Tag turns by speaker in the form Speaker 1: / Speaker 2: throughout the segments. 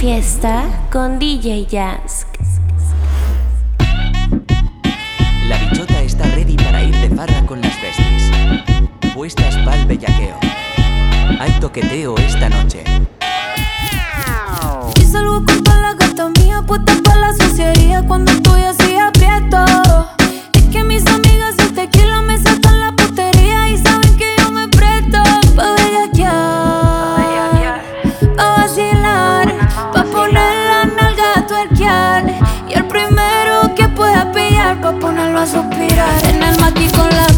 Speaker 1: fiesta con DJ Jazz.
Speaker 2: La bichota está ready para ir de farra con las besties. Puestas pa'l bellaqueo. Hay toqueteo esta noche.
Speaker 3: Y salgo con la gata mía, puesta pa' la suciería cuando estoy así aprieto. a suspirar en el mati con la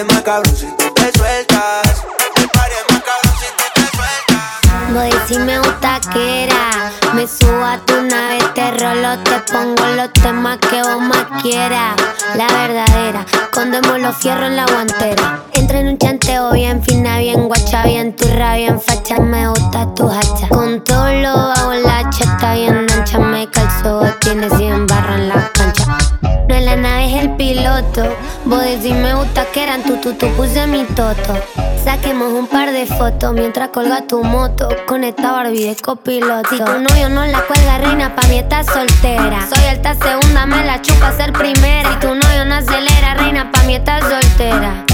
Speaker 4: es si te sueltas. El party es si te sueltas.
Speaker 5: Voy si me gusta que era. Me subo a tu nave, te rolo, te pongo los temas que vos más quieras. La verdadera, condemos los fierros en la guantera. Entra en un chanteo bien fina, bien guacha, bien turra, bien facha. Me gusta tu hacha. Con todo lo hago la chata bien ancha, me calzo, tiene 100 barras en la loto. Vos decís me gusta que eran tu tu tu puse mi toto. Saquemos un par de fotos mientras colga tu moto con esta Barbie de copiloto. Si tu novio no la cuelga, reina, pa' mí estás soltera. Soy alta segunda, me la chupa ser primera. Si tu novio no acelera, reina, pa' mí estás soltera.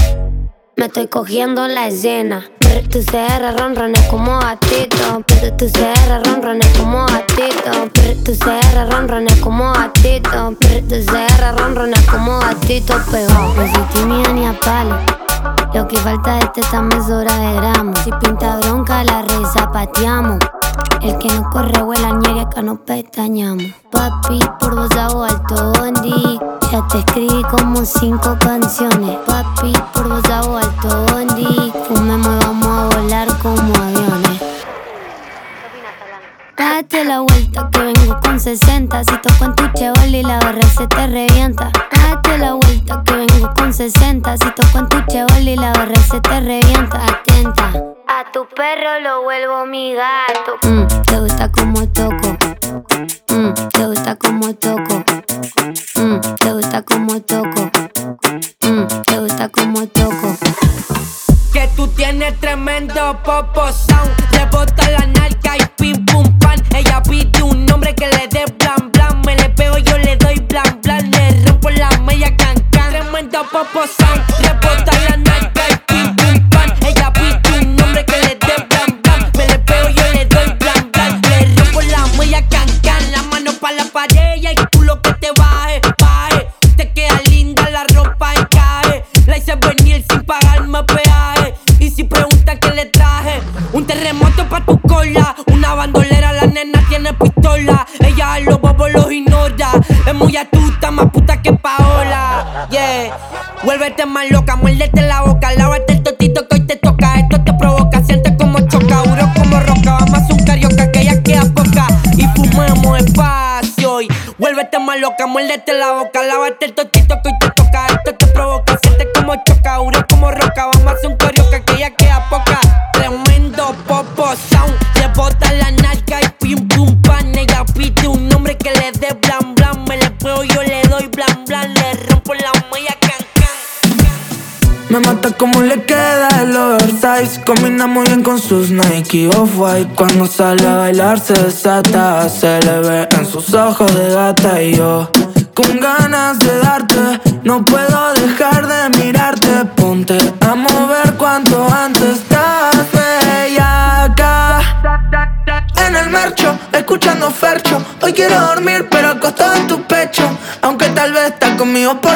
Speaker 5: Me estoy cogiendo la escena. Tu CR ronrones como gatito. Brr, tu CR ronrones como gatito. Brr, tu CR ronrones como gatito. Brr, tu CR ronrones como gatito pegado. No pues, se ni a palo. Lo que falta de este esta mesora éramos. Si pinta bronca, la rey zapateamos. El que no corre vuela ñeria, acá no pestañamos. Papi, por vos hago alto bondi. Ya te escribí como cinco canciones. Papi, por vos hago alto bondi. Fumemos y vamos a volar como a Date la vuelta que vengo con 60 Si toco en tu cheval y la barra se te revienta. Date la vuelta que vengo con 60 Si toco en tu cheval y la barra se te revienta. Atenta. A tu perro lo vuelvo mi gato. Mm, Te gusta como toco. Mm, Te gusta como toco. Mm, Te gusta como toco. Mm, Te gusta como toco.
Speaker 6: Que tú tienes tremendo popo sound Le bota la narca y pim pum ella pide un nombre que le dé blan blan. Me le pego, yo le doy blan blan. Le rompo la media can can. Tremendo popo Vuélvete más loca, muérdete como le
Speaker 4: queda el oversize. Combina muy bien con sus Nike Off-White. Cuando sale a bailar se desata Se le ve en sus ojos de gata. Y yo con ganas de darte No puedo dejar de mirarte. Ponte a mover cuanto antes Estás bellaca En el marcho, escuchando Fercho. Hoy quiero dormir pero acostado en tu pecho. Aunque tal vez estás conmigo por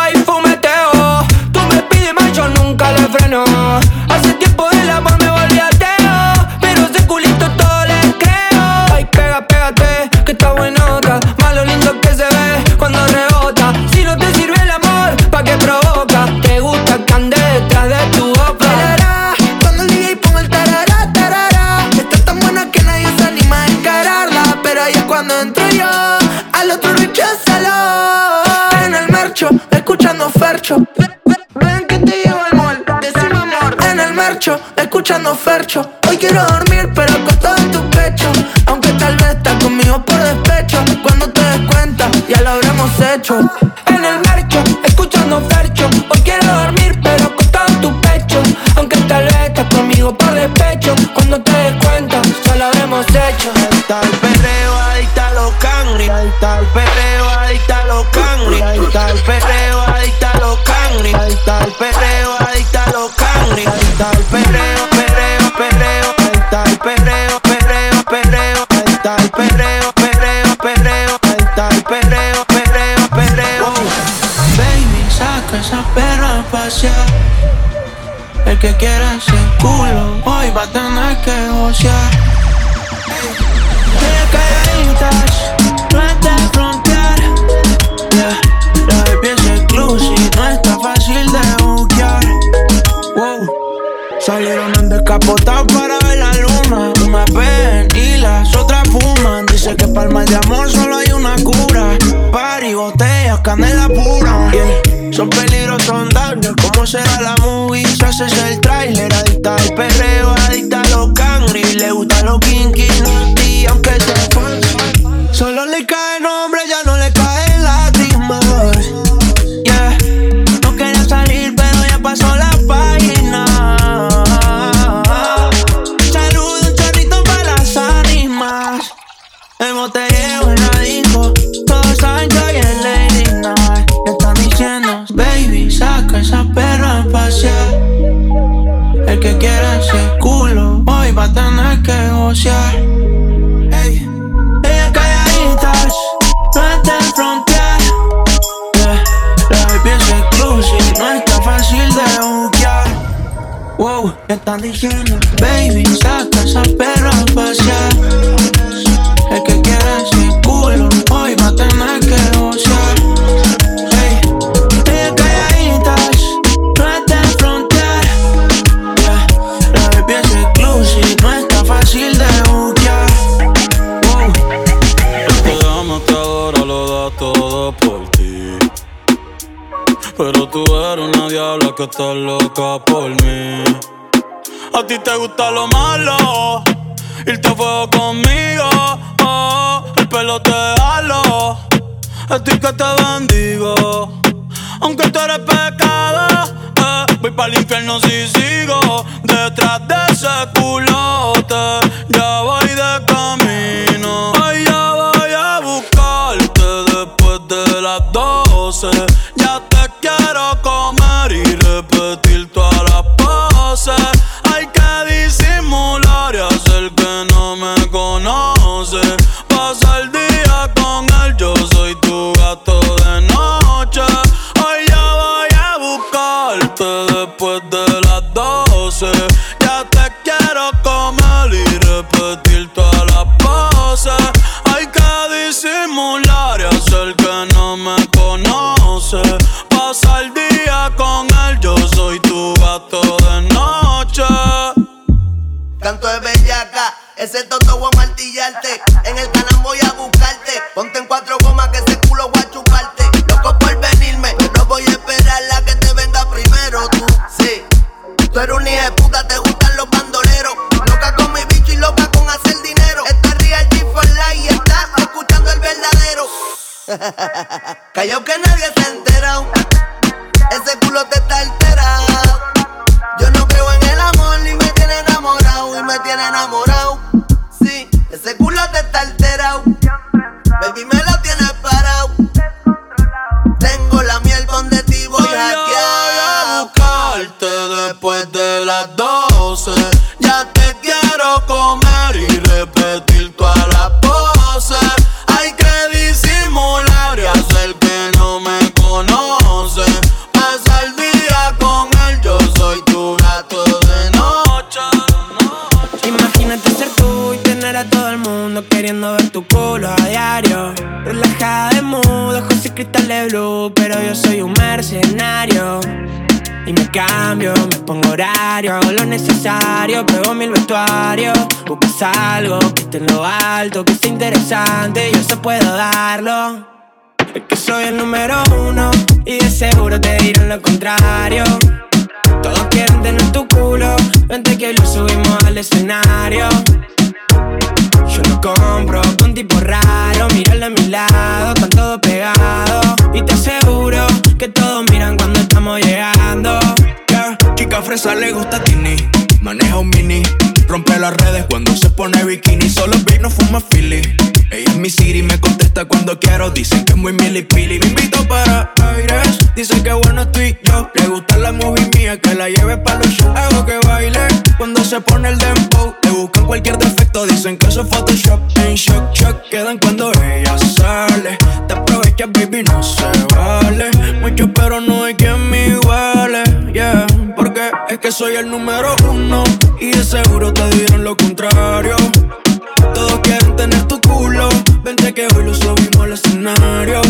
Speaker 6: El que
Speaker 4: quiera ese culo. Hoy va a tener que gocear
Speaker 7: te gusta lo malo, conoce. Pasa el día con él, yo soy tu gato de noche.
Speaker 8: Canto de bellaca, ese toto voy a martillarte. En el canal
Speaker 9: Algo que esté en lo alto, que sea interesante, yo eso puedo darlo. Es que soy el número uno y de seguro te dirán lo contrario. Todos quieren tener tu culo, vente que lo subimos al escenario. Yo lo compro con tipo raro, míralo a mi lado, están todos pegados. Y te aseguro que todos miran cuando estamos llegando.
Speaker 10: Yeah, chica fresa le gusta Tini. Maneja un mini. Rompe las redes cuando se pone bikini. Solo no fuma Philly. Ella es mi city, me contesta cuando quiero. Dicen que es muy milipili. Me invito para aires. Dice que bueno estoy yo. Le gusta la movie mía, que la lleve para los shows. Hago que baile cuando se pone el dembow. Le buscan cualquier defecto, dicen que eso es Photoshop. En shock, shock, quedan cuando ella sale. Te aprovechas, baby, no se vale. Mucho, pero no hay quien me iguale. Yeah, porque es que soy el número uno. Y de seguro te dieron lo contrario. Todos quieren tener tu culo. Vente que hoy lo subimos al escenario.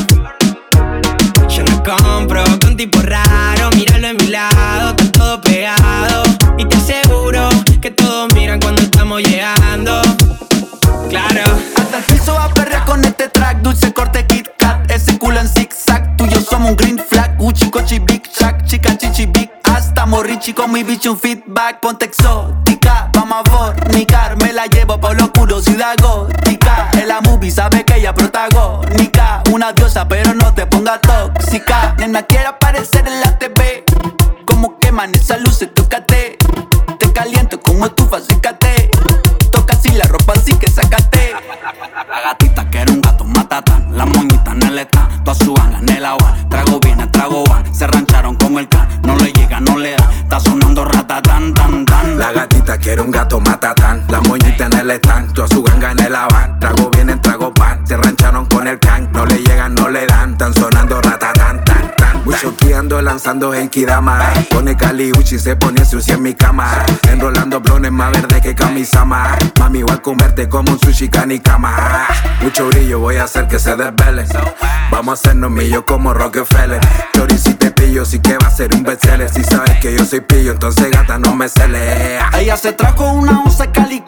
Speaker 9: Yo lo compro con tipo raro, míralo a mi lado, están todos pegados. Y te aseguro que todos miran cuando estamos llegando. Claro.
Speaker 11: Hasta el piso va a perrear con este track Dulce corte Kit Kat, ese culo en zigzag Tú y yo somos un green flag Gucci, Cochi, Big Estamos richy con mi bicho un feedback Ponte exótica, vamos a fornicar Me la llevo por lo oscuro, ciudad gótica. En la movie sabe que ella protagónica. Una diosa pero no te ponga tóxica. Nena quiere aparecer en la TV Como queman esas luces, tócate Te caliento como estufa, acércate en el stand, toda su ganga en el
Speaker 12: avan. Trago vienen, trago pan, se rancharon con el can, no le llegan, no le dan, tan sonando ratatán, tan, tan. Muchos quieren ando lanzando en Kidama. Pone Cali Uchi, se pone sucia en mi cama. Enrolando blones más verde que camisama. Mami, voy a comerte como un sushi cama. Mucho brillo, voy a hacer que se desvele. Vamos a hacernos millo como Rockefeller. Chori, si te pillo, sí que va a ser un bestseller. Si sabes que yo soy pillo, entonces gata, no me cele.
Speaker 11: Ella se trajo una once Cali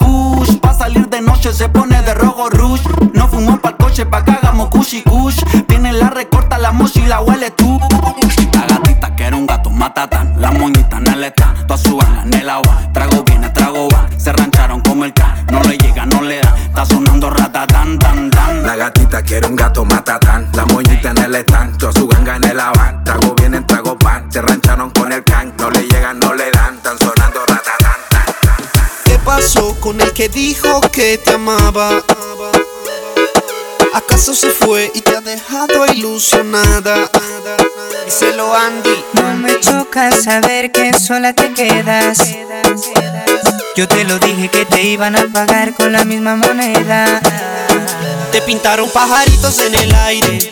Speaker 11: noche se pone de rojo rush. No fumó pa'l coche, pa' que hagamos kush y kush. Tiene la recorta, la mochila huele tú. La gatita que era un gato matatán. La moñita en el stand, toda su en el agua. Trago viene, trago va. Se rancharon como el can. No le llega, no le da. Está sonando ratatán, tan, tan.
Speaker 12: La gatita quiere un gato matatán. La moñita en el stand, toda su ganga en el avan. Trago viene, trago pan. Se rancharon con el can. No le llegan, no le dan. Están sonando ratatán.
Speaker 13: ¿Qué pasó con el que dijo que te amaba? ¿Acaso se fue y te ha dejado ilusionada? Díselo Andy.
Speaker 14: No me choca saber que sola te quedas. Yo te lo dije que te iban a pagar con la misma moneda.
Speaker 13: Te pintaron pajaritos en el aire.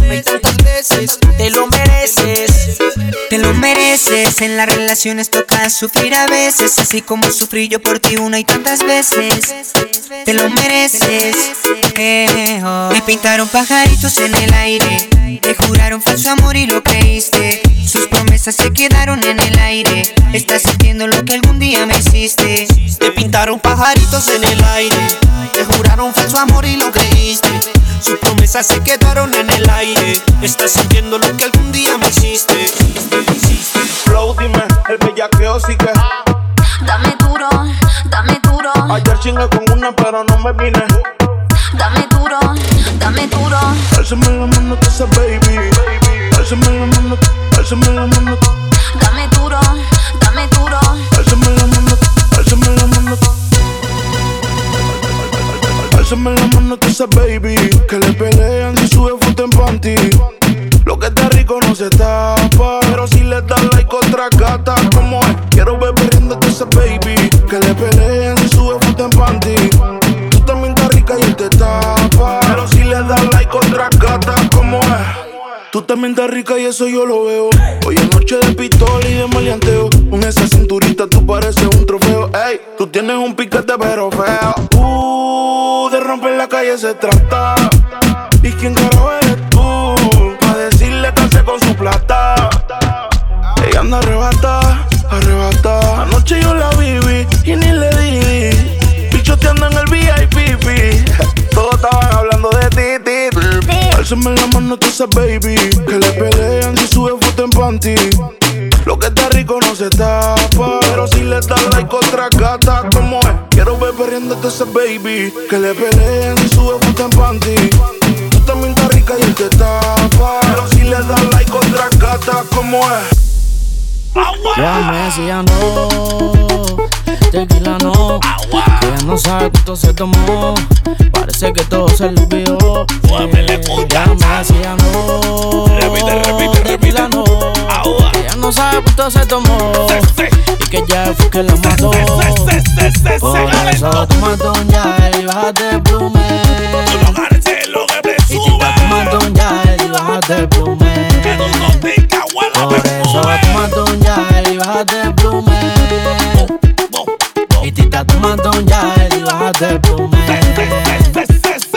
Speaker 15: Una y tantas veces. Te lo mereces.
Speaker 14: Mereces. En las relaciones toca sufrir a veces. Así como sufrí yo por ti una y tantas veces. Te lo mereces. Eh, oh. Me pintaron pajaritos en el aire. Te juraron falso amor y lo creíste. Sus promesas se quedaron en el aire. Estás sintiendo lo que algún día me hiciste.
Speaker 13: Te pintaron pajaritos en el aire. Te juraron falso amor y lo creíste. Sus promesas se quedaron en el aire. Estás sintiendo lo que algún día me hiciste.
Speaker 16: Flow, dime, el bellaqueo sí que.
Speaker 3: Dame duro, dame duro.
Speaker 16: Ayer chingué con una, pero no me vine.
Speaker 3: Dame duro, dame duro.
Speaker 16: Alzame la mano, que esa baby. Alzame la mano, alzame la mano.
Speaker 3: Dame duro, dame duro.
Speaker 16: Alzame la mano, alzame la mano. Alzame la mano, que esa baby. Que le pelean si sube foto en panty. Lo que está rico no se tapa. Pero si le das like otra gata, como es. Quiero ver riéndote esa baby. Que le pelean si sube foto en panty. Tú también estás rica y él te tapa. Pero si le das like otra gata, como es. Tú también estás rica y eso yo lo veo. Hoy es noche de pistola y de maleanteo. Con esa cinturita tú pareces un trofeo. Ey, tú tienes un piquete pero feo. Uh, de romper la calle se trata. ¿Y quién carajo eres tú? Con su plata. Ella anda arrebata, arrebata. Anoche yo la viví y ni le di. Pichoteando en el VIP. Todos estaban hablando de ti, ti. Alzame la mano, tú esa baby. Que le pelean si sube foto en panty. Lo que está rico no se tapa. Pero si le das like otra gata, como es. Quiero ver perdiéndote esa baby. Que le pelean si sube foto en panty. Rica y él te tapa. Pero si le das like otra gata, como es.
Speaker 17: Ya me decía no, tequila no, que ya no sabe cuánto se tomó, parece que todo se le olvidó. Ya me decía no, tequila no, que ya no sabe cuánto se tomó, y que ya fue que la mató. Por eso tomando un ya y bájate bájate el plume. Por eso tomando un ya y bájate el plume. Y te estás tomando un ya y bájate el plume.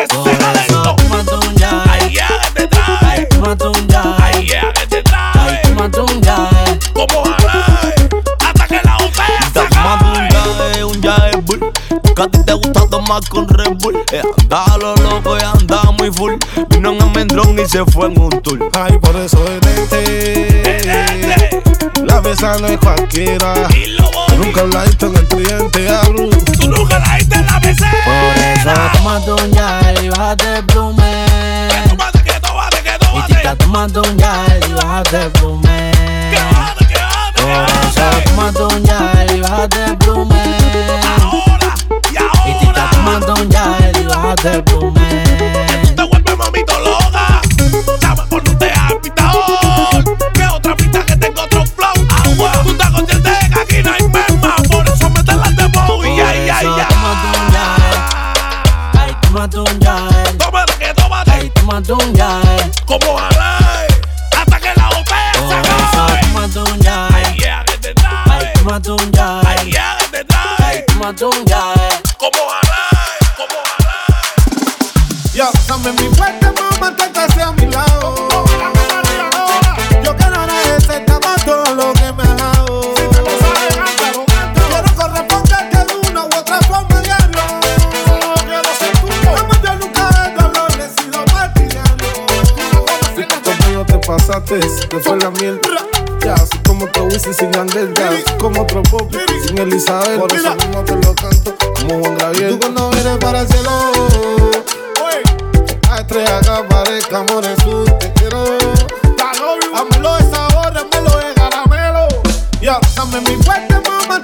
Speaker 17: Por eso tomando un ya y tomando un ya y tomando un ya
Speaker 15: Como hasta que la
Speaker 18: Está tomando un yae, un bull. Que a ti te gusta tomar con Red Bull. Eh, andaba a lo loco y andaba muy full. Vino en Almendrón y se fue en un
Speaker 16: Ay, por eso detente. La mesa no es cualquiera. Nunca la he en el cliente.
Speaker 15: Tú nunca la viste en la mesa.
Speaker 17: Por eso un yal y bájate el plume. Que que que. Y un y bájate el plume.
Speaker 19: Que que
Speaker 6: un
Speaker 19: y. Ahora, y ahora.
Speaker 6: Y un
Speaker 20: yal y bájate el plume. Pasaste, te fue la miel. Ya, así como te Wisin sin Andel, ya, así como otro pop sin Elizabeth. Por eso mismo te lo canto como Juan Gabriel. Tú cuando vienes para el cielo, a estrella que aparezca, amor Jesús, te quiero. Dámelo de sabor, dámelo de caramelo. Ya, dame mi fuerte, mamá,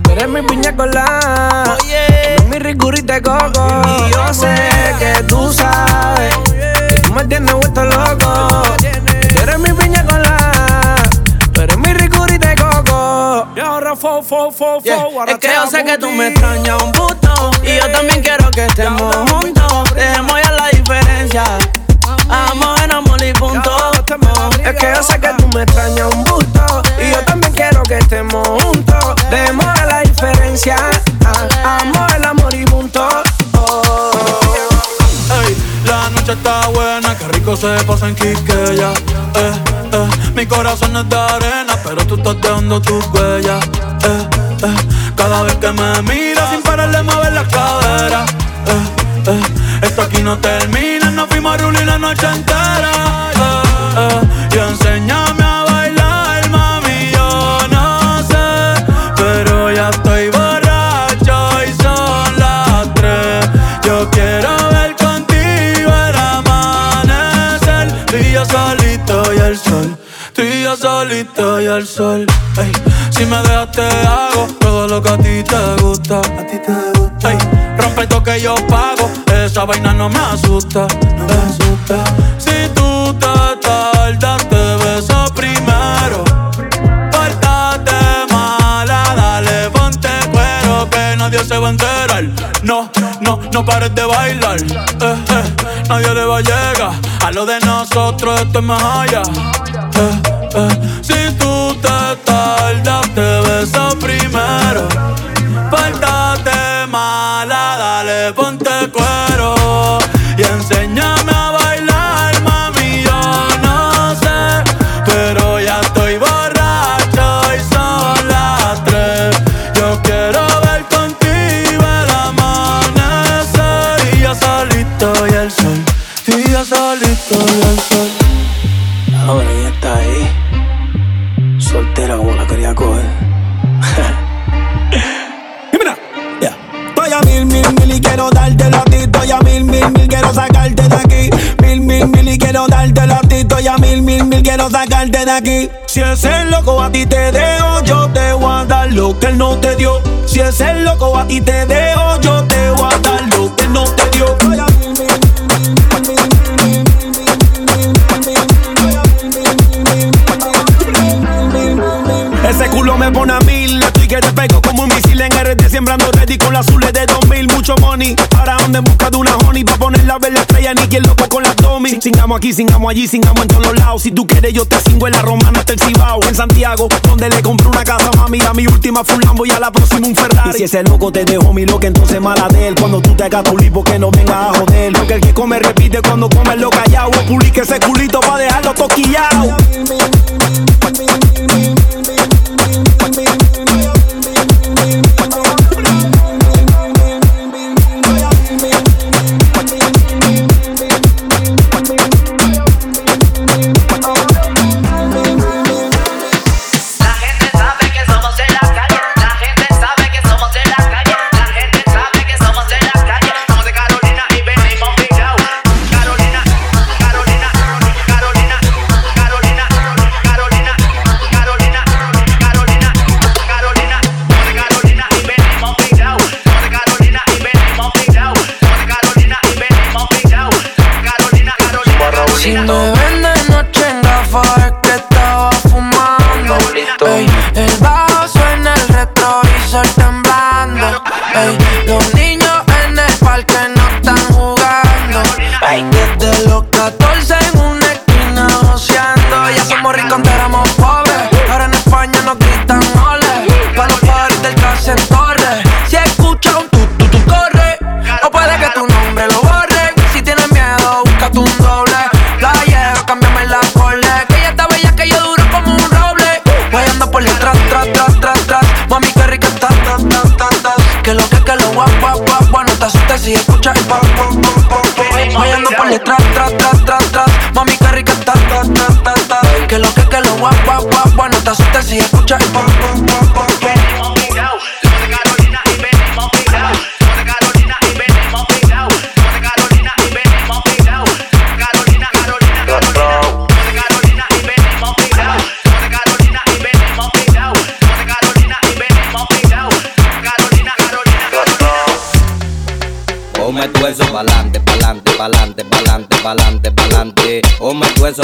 Speaker 20: Que
Speaker 6: tú eres mi piña colada eres mi ricurita de coco. Y yo sé que tú sabes Que tú me tienes vuelto loco. Tú eres mi piña colada Tú eres mi ricurita de coco. Y ahora fo, fo, fo, fo Es que yo sé que tú me extrañas un puto. Y yo también quiero que estemos juntos. Dejemos ya la diferencia. Amor, en amor y punto. Es que yo sé que tú me extrañas un busto Y yo también quiero que estemos juntos. Dejemos diferencia Ah, Amor, el amor y punto Oh.
Speaker 7: La noche está buena, qué rico se pasa en Quisqueya. Eh, eh, mi corazón es de arena, pero tú estás dejando tus huellas. Eh, cada vez que me miras sin parar de mover la cadera. Esto aquí no termina, nos fuimos a rulir la noche entera. Sol. Ey, si me dejas te hago todo lo que a ti te gusta. A ti te gusta. Ey, rompe esto que yo pago. Esa vaina no me asusta. No me asusta. Si tú te tardas, te beso primero. Pórtate mala, dale, ponte cuero que nadie se va a enterar. No, no, no pares de bailar. Eh, eh, nadie le va a llegar. A lo de nosotros esto es más allá. Eh, eh, te beso primero. Pórtate mala, dale, ponte cuero.
Speaker 21: loco a ti te dejo, yo te voy a dar lo que él no te dio. Si es el loco a ti te dejo, yo te Singamos aquí, singamos allí, singamos en todos lados. Si tú quieres, yo te cingo en la romana hasta el Cibao. En Santiago, donde le compré una casa, mami. A mi última fue un Lambo y a la próxima un Ferrari. Y si ese loco te dejo mi loca, entonces mala de él. Cuando tú te hagas pulir, que no venga a joder. Porque el que come repite cuando come lo callado. Publique ese culito pa' dejarlo
Speaker 22: toquillao.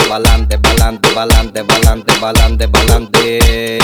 Speaker 22: Balante, balante, balante, balante, balante, balante.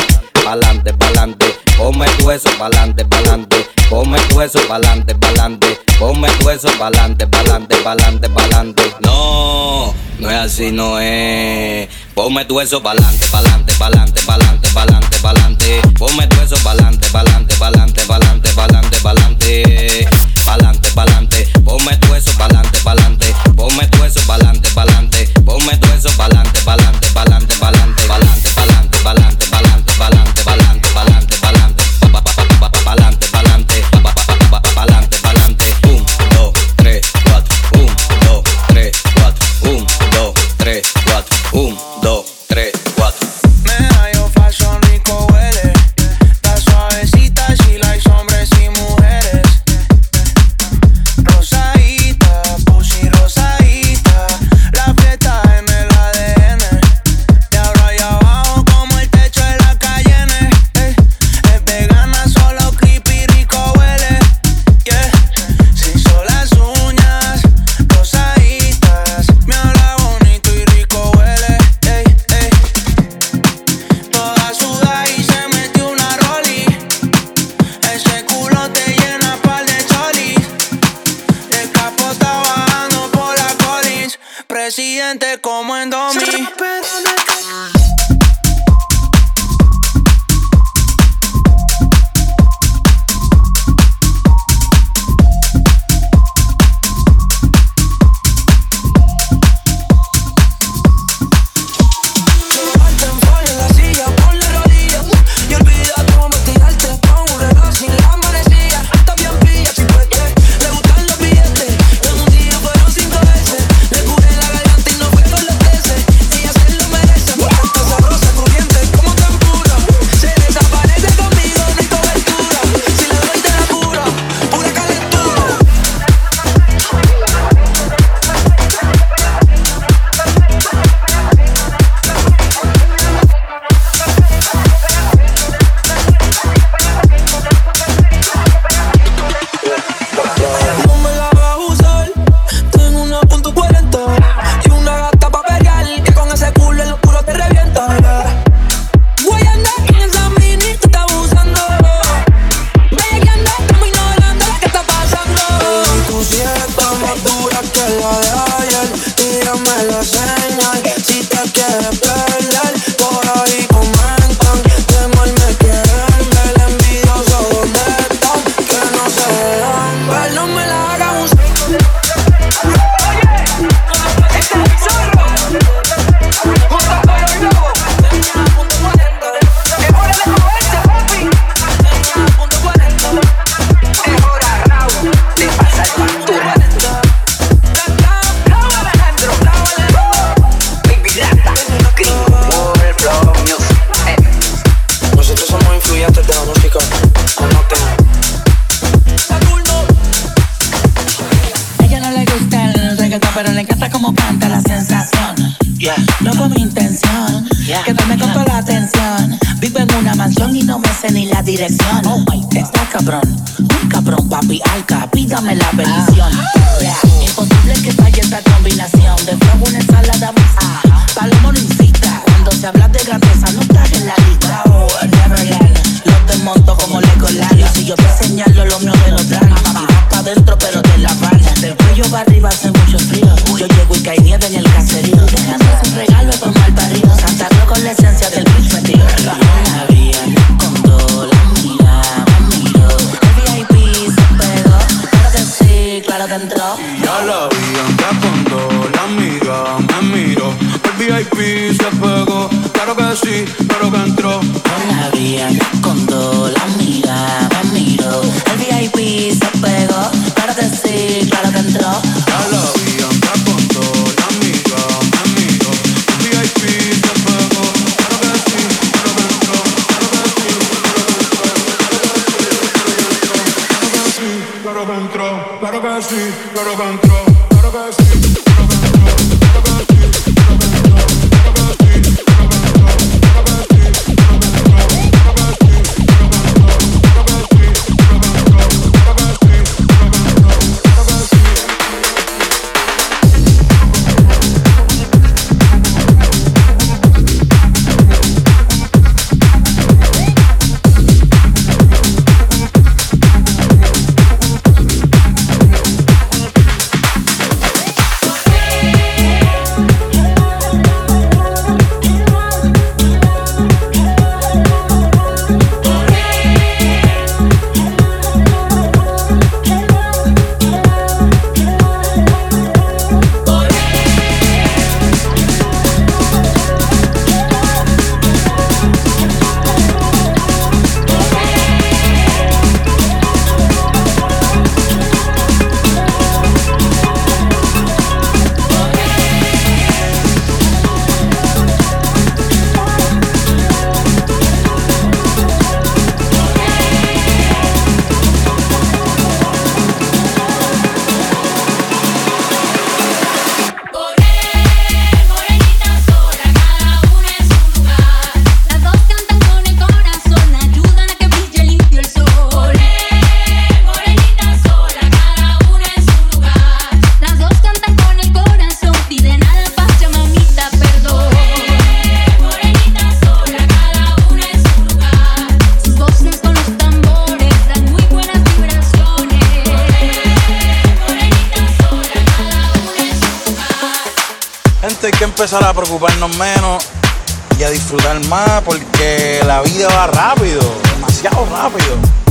Speaker 22: Balante, balante. Come tu
Speaker 23: eso, balante, balante. Come tu eso, balante, balante. Come tu eso, balante, balante, balante, balante. No, no es así, no es. Come tu eso, balante, balante, balante, balante, balante, balante. Come tu eso, balante, balante, balante, balante, balante, balante. Balante, balante ponme tu eso pa'lante, pa'lante, ponme tu eso pa'lante, pa'lante, ponme tu eso pa'lante, pa'lante, pa'lante, pa'lante, pa'lante, pa'lante, pa'lante, pa'lante, pa'lante.
Speaker 24: así. empezar a preocuparnos menos y a disfrutar más porque la vida va rápido, demasiado rápido.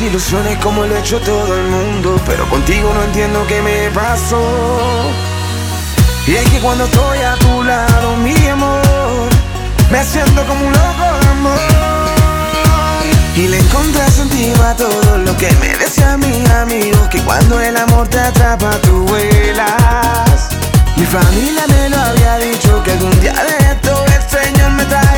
Speaker 24: Ilusiones como lo ha hecho todo el mundo, pero contigo no entiendo qué me pasó. Y es que cuando estoy a tu lado, mi amor, me siento como un loco amor. Y le encontré sentido a todo lo que me decía mi amigo, que cuando el amor te atrapa tú vuelas. Mi familia me lo había dicho que algún día de esto el Señor me traería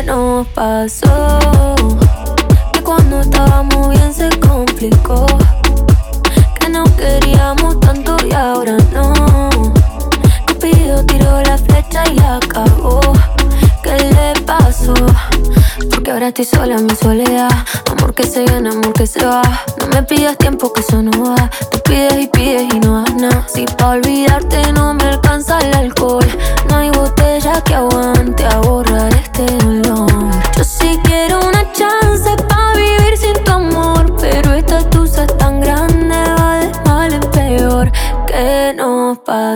Speaker 3: ¿Qué nos pasó? Que cuando estábamos bien se complicó. Que no queríamos tanto y ahora no. Cupido tiró la flecha y acabó. ¿Qué le pasó? Porque ahora estoy sola en mi soledad. Amor que se gana, amor que se va. No me pidas tiempo que eso no va. Tú pides y pides y no das nada. Si pa' olvidarte no me alcanza el alcohol.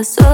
Speaker 3: Nos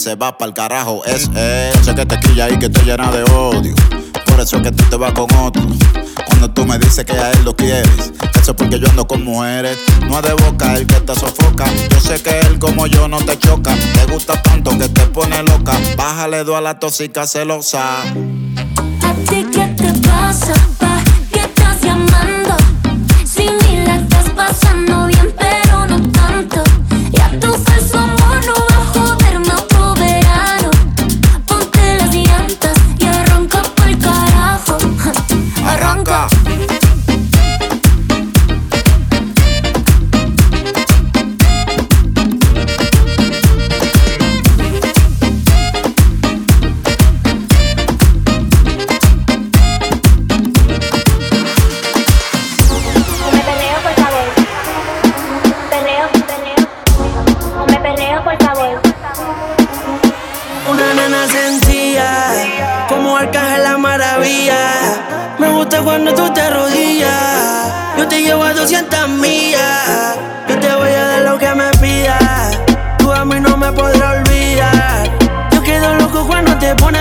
Speaker 3: se
Speaker 21: va
Speaker 25: pa'l carajo
Speaker 26: es él. Sé que te quilla y que te llena de odio. Por eso es que tú te vas con otro. Cuando tú me dices que a él lo quieres, eso es porque yo ando con mujeres. No es de boca el que te sofoca. Yo sé que él como yo no te choca. Te gusta tanto que te pone loca. Bájale dos a la tóxica celosa.
Speaker 27: cuando tú te arrodillas. Yo te llevo a 200 millas. Yo te voy a dar lo que me pidas. Tú a mí no me podrás olvidar. Yo quedo loco cuando te pones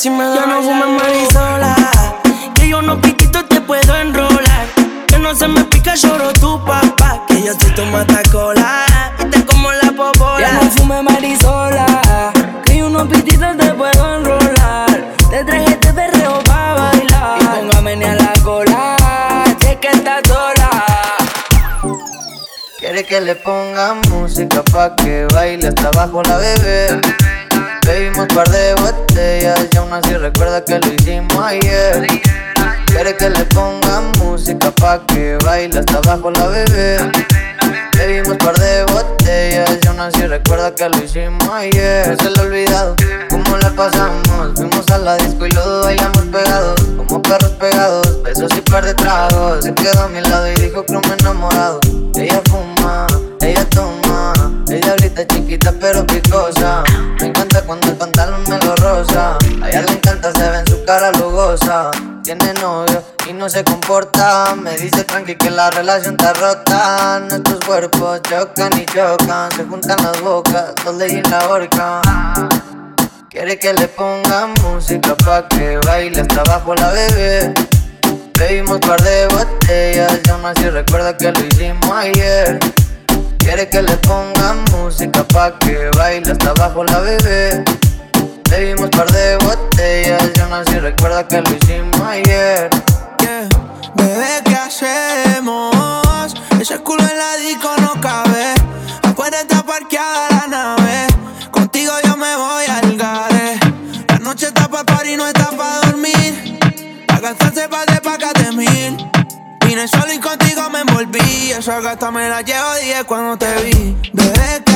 Speaker 25: si me da
Speaker 27: Ya no
Speaker 28: fumes marisola, que yo no piquito te puedo enrolar. Que no se me pica, lloro tu papá, que yo te tomo hasta cola. Te como la popola. Ya no fumes marisola, que yo no pitito te puedo enrolar. Te traje este perreo pa' bailar. Y póngame ni a la cola, sé que estás sola.
Speaker 29: Quiere que le ponga música pa' que baile hasta abajo la bebé. Bebimos par de botellas y aún así recuerda que lo hicimos ayer. Quiere que le ponga música pa' que baile hasta abajo la bebé. Bebimos par de botellas y aún así recuerda que lo hicimos ayer. No se le ha olvidado cómo la pasamos. Fuimos a la disco y luego bailamos pegados, como perros pegados. Besos y par de tragos. Se quedó a mi lado y dijo que me he enamorado. Ella fuma, ella toma. Ella ahorita chiquita pero picosa. Me cuando el pantalón me lo rosa. A ella le encanta, se ve en su cara lugosa. Tiene novio y no se comporta. Me dice tranqui que la relación está rota. Nuestros cuerpos chocan y chocan. Se juntan las bocas, dos leyes en la horca. Quiere que le ponga música pa' que baile hasta abajo la bebé. Bebimos par de botellas y aún así recuerda que lo hicimos ayer. Quiere que le ponga música pa' que baile hasta abajo la bebé. Bebimos par de botellas y aún así recuerda que lo hicimos ayer.
Speaker 23: Bebé, ¿qué hacemos? Ese culo en la disco no cabe. Afuera está parqueada Esa gata me la llevo 10 cuando te vi. ¿qué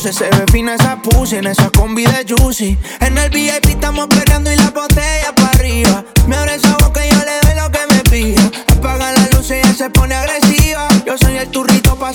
Speaker 23: Se ve fina esa pussy en esa combi de Juicy. En el VIP estamos peleando y la botella para arriba. Me abre esa boca y yo le doy lo que me pida. Apaga la luz y ella se pone agresiva. Yo soy el turrito pa'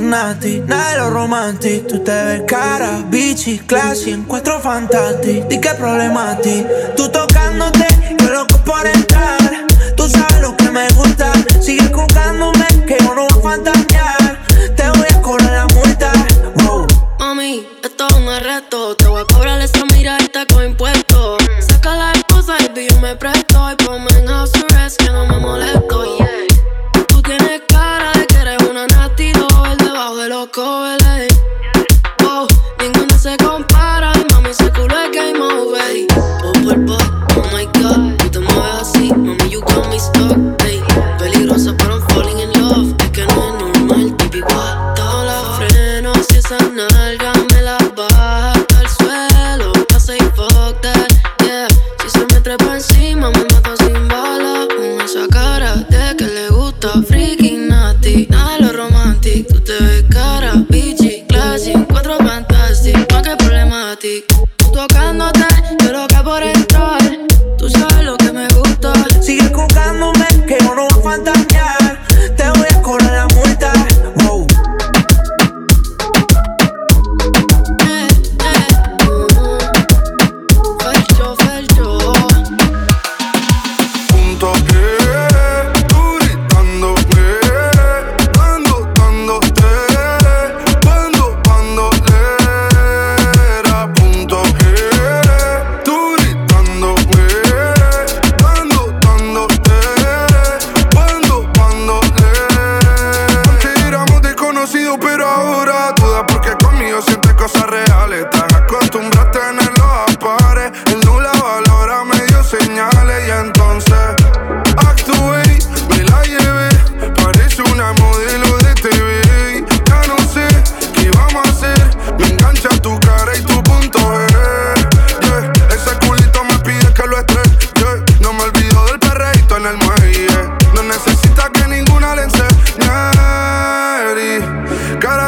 Speaker 23: nasty, nada de lo romantic. Tú te ves cara, bichi, classy, en cuatro fantastic. ¿Y qué problema a ti? Tú tocándote, yo loco por entrar. Tú sabes lo que me gusta, sigue jugándome, que yo no voy a fantasear. Te voy a correr la multa, wow.
Speaker 30: Mami, esto es un arresto. Te voy a cobrar esa miradita con impuestos. Saca la esposa y yo me presto. Y ponme en house arrest que no me molesto. Debajo de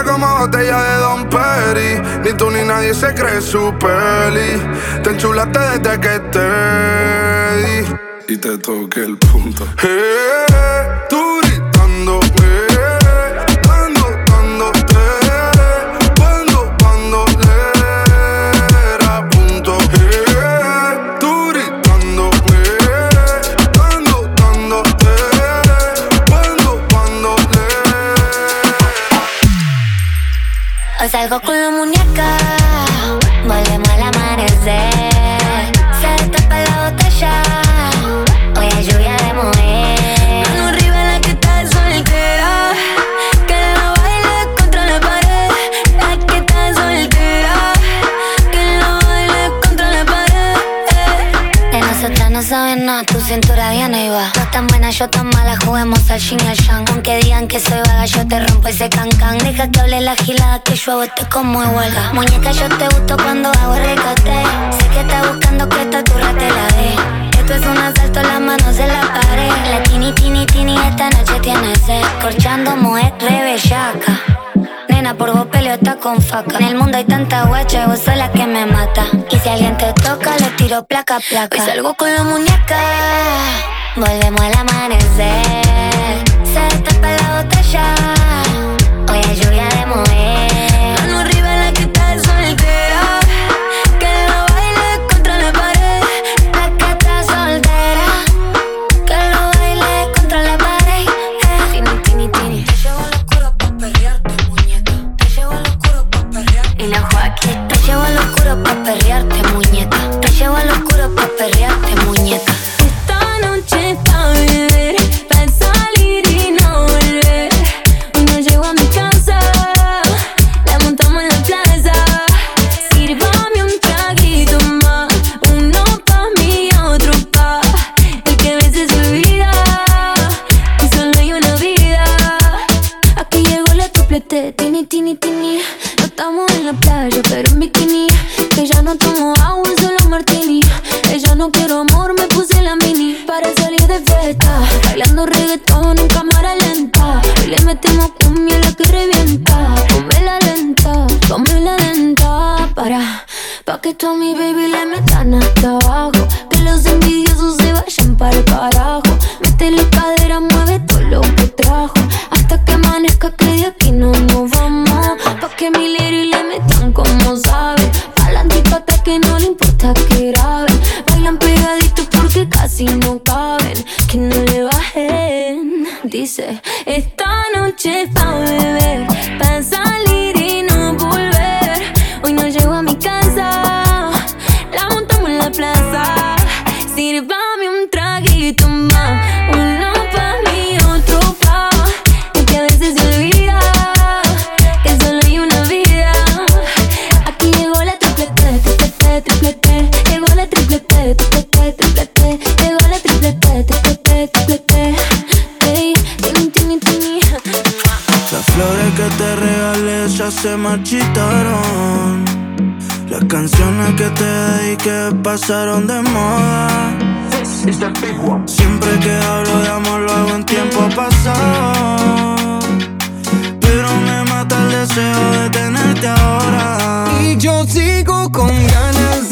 Speaker 16: Como botella de Don Perry. Ni tú ni nadie se cree su peli. Te enchulaste desde que te di. Y te toqué el punto. Eh, tú
Speaker 3: Hoy salgo con la muñeca, yo tan mala, juguemos al y al yang. Aunque digan que soy vaga, yo te rompo ese cancan. Deja que hable la gilada, que yo hago esto como de huelga. Muñeca, yo te gusto cuando hago recate. Sé que estás buscando que esta turra te la dé. Esto es un asalto, las manos en la pared. La tini, tini, tini, esta noche tiene sed. Corchando, mujer, rebellaca. Nena, por vos peleo está con faca. En el mundo hay tanta guacha y vos sos la que me mata. Y si alguien te toca, le tiro placa, placa. Hoy salgo con la muñeca, volvemos al amanecer. Se destapa la botella, hoy hay lluvia de mujer. Mano arriba la que está soltera, que lo baile contra la pared. La que está soltera, que lo baile contra la pared. Eh. Tini, tini, tini. Te llevo al oscuro pa' perrearte, muñeca. Te llevo al oscuro pa' perrearte. Y la Joaquín. Te llevo al oscuro pa' perrearte, muñeca. Te llevo al oscuro pa' perrearte,
Speaker 24: yo sigo con ganas